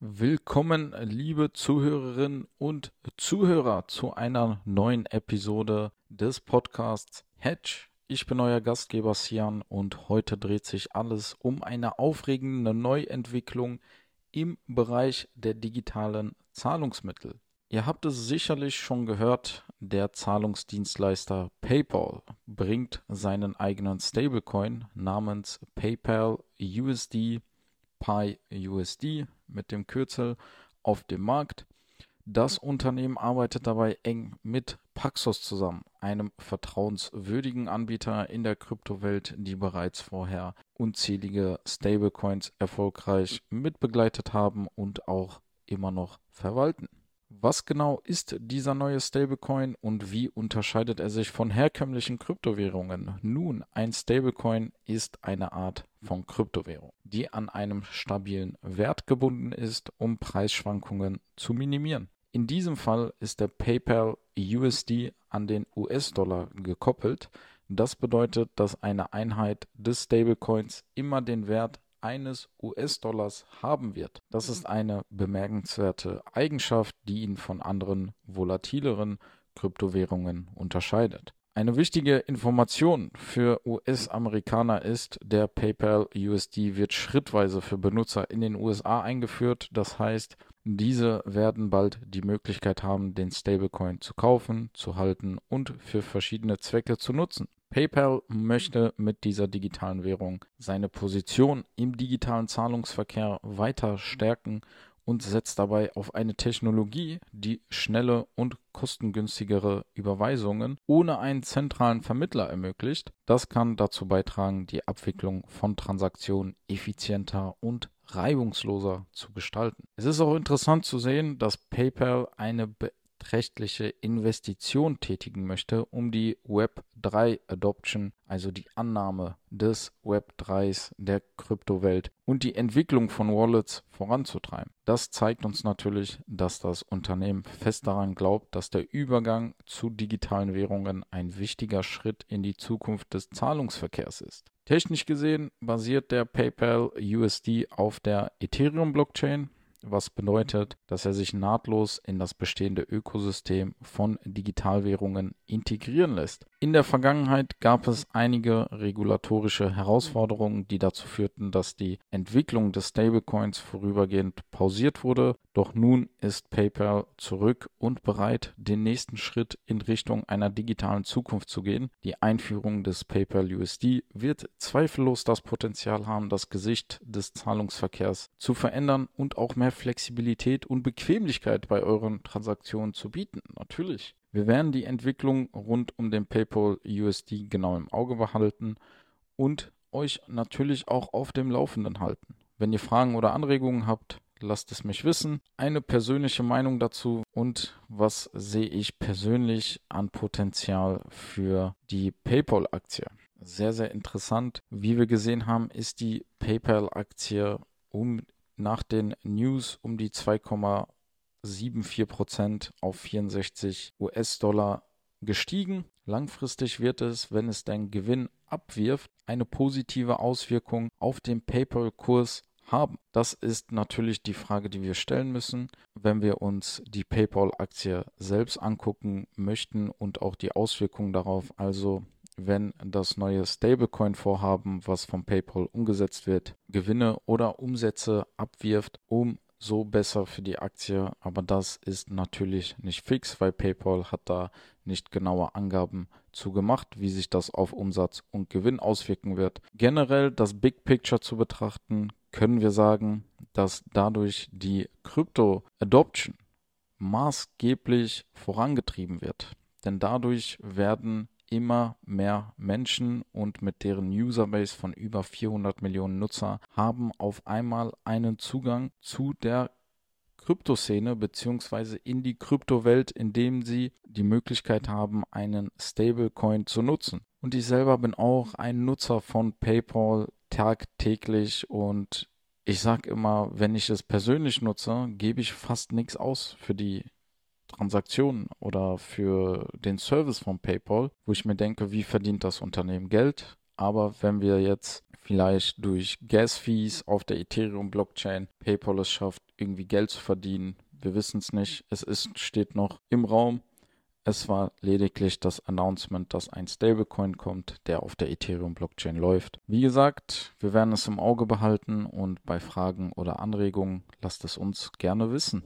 Willkommen, liebe Zuhörerinnen und Zuhörer, zu einer neuen Episode des Podcasts Hedge. Ich bin euer Gastgeber Sian und heute dreht sich alles um eine aufregende Neuentwicklung im Bereich der digitalen Zahlungsmittel. Ihr habt es sicherlich schon gehört, der Zahlungsdienstleister PayPal bringt seinen eigenen Stablecoin namens PayPal USD Pi USD mit dem Kürzel auf dem Markt. Das Unternehmen arbeitet dabei eng mit Paxos zusammen, einem vertrauenswürdigen Anbieter in der Kryptowelt, die bereits vorher unzählige Stablecoins erfolgreich mitbegleitet haben und auch immer noch verwalten. Was genau ist dieser neue Stablecoin und wie unterscheidet er sich von herkömmlichen Kryptowährungen? Nun, ein Stablecoin ist eine Art von Kryptowährung, die an einem stabilen Wert gebunden ist, um Preisschwankungen zu minimieren. In diesem Fall ist der PayPal USD an den US-Dollar gekoppelt. Das bedeutet, dass eine Einheit des Stablecoins immer den Wert eines US-Dollars haben wird. Das ist eine bemerkenswerte Eigenschaft, die ihn von anderen volatileren Kryptowährungen unterscheidet. Eine wichtige Information für US-Amerikaner ist, der PayPal USD wird schrittweise für Benutzer in den USA eingeführt. Das heißt, diese werden bald die Möglichkeit haben, den Stablecoin zu kaufen, zu halten und für verschiedene Zwecke zu nutzen. PayPal möchte mit dieser digitalen Währung seine Position im digitalen Zahlungsverkehr weiter stärken und setzt dabei auf eine Technologie, die schnelle und kostengünstigere Überweisungen ohne einen zentralen Vermittler ermöglicht. Das kann dazu beitragen, die Abwicklung von Transaktionen effizienter und reibungsloser zu gestalten. Es ist auch interessant zu sehen, dass PayPal eine beträchtliche Investition tätigen möchte, um die Web 3 Adoption, also die Annahme des Web 3s der Kryptowelt und die Entwicklung von Wallets voranzutreiben. Das zeigt uns natürlich, dass das Unternehmen fest daran glaubt, dass der Übergang zu digitalen Währungen ein wichtiger Schritt in die Zukunft des Zahlungsverkehrs ist. Technisch gesehen basiert der PayPal USD auf der Ethereum Blockchain, was bedeutet, dass er sich nahtlos in das bestehende Ökosystem von Digitalwährungen integrieren lässt. In der Vergangenheit gab es einige regulatorische Herausforderungen, die dazu führten, dass die Entwicklung des Stablecoins vorübergehend pausiert wurde. Doch nun ist PayPal zurück und bereit, den nächsten Schritt in Richtung einer digitalen Zukunft zu gehen. Die Einführung des PayPal USD wird zweifellos das Potenzial haben, das Gesicht des Zahlungsverkehrs zu verändern und auch mehr Flexibilität und Bequemlichkeit bei euren Transaktionen zu bieten. Natürlich. Wir werden die Entwicklung rund um den PayPal USD genau im Auge behalten und euch natürlich auch auf dem Laufenden halten. Wenn ihr Fragen oder Anregungen habt, lasst es mich wissen. Eine persönliche Meinung dazu und was sehe ich persönlich an Potenzial für die PayPal-Aktie. Sehr, sehr interessant. Wie wir gesehen haben, ist die PayPal-Aktie um nach den News um die 2,5 7,4 auf 64 US-Dollar gestiegen. Langfristig wird es, wenn es den Gewinn abwirft, eine positive Auswirkung auf den PayPal-Kurs haben. Das ist natürlich die Frage, die wir stellen müssen, wenn wir uns die PayPal-Aktie selbst angucken möchten und auch die Auswirkungen darauf. Also wenn das neue Stablecoin-Vorhaben, was von PayPal umgesetzt wird, Gewinne oder Umsätze abwirft, um so besser für die Aktie, aber das ist natürlich nicht fix, weil PayPal hat da nicht genaue Angaben zu gemacht, wie sich das auf Umsatz und Gewinn auswirken wird. Generell das Big Picture zu betrachten, können wir sagen, dass dadurch die Krypto Adoption maßgeblich vorangetrieben wird. Denn dadurch werden immer mehr Menschen und mit deren Userbase von über 400 Millionen Nutzer haben auf einmal einen Zugang zu der Kryptoszene beziehungsweise in die Kryptowelt, indem sie die Möglichkeit haben, einen Stablecoin zu nutzen. Und ich selber bin auch ein Nutzer von PayPal tagtäglich und ich sage immer, wenn ich es persönlich nutze, gebe ich fast nichts aus für die Transaktionen oder für den Service von PayPal, wo ich mir denke, wie verdient das Unternehmen Geld? Aber wenn wir jetzt vielleicht durch Gas-Fees auf der Ethereum-Blockchain PayPal es schafft, irgendwie Geld zu verdienen, wir wissen es nicht. Es ist, steht noch im Raum. Es war lediglich das Announcement, dass ein Stablecoin kommt, der auf der Ethereum-Blockchain läuft. Wie gesagt, wir werden es im Auge behalten und bei Fragen oder Anregungen lasst es uns gerne wissen.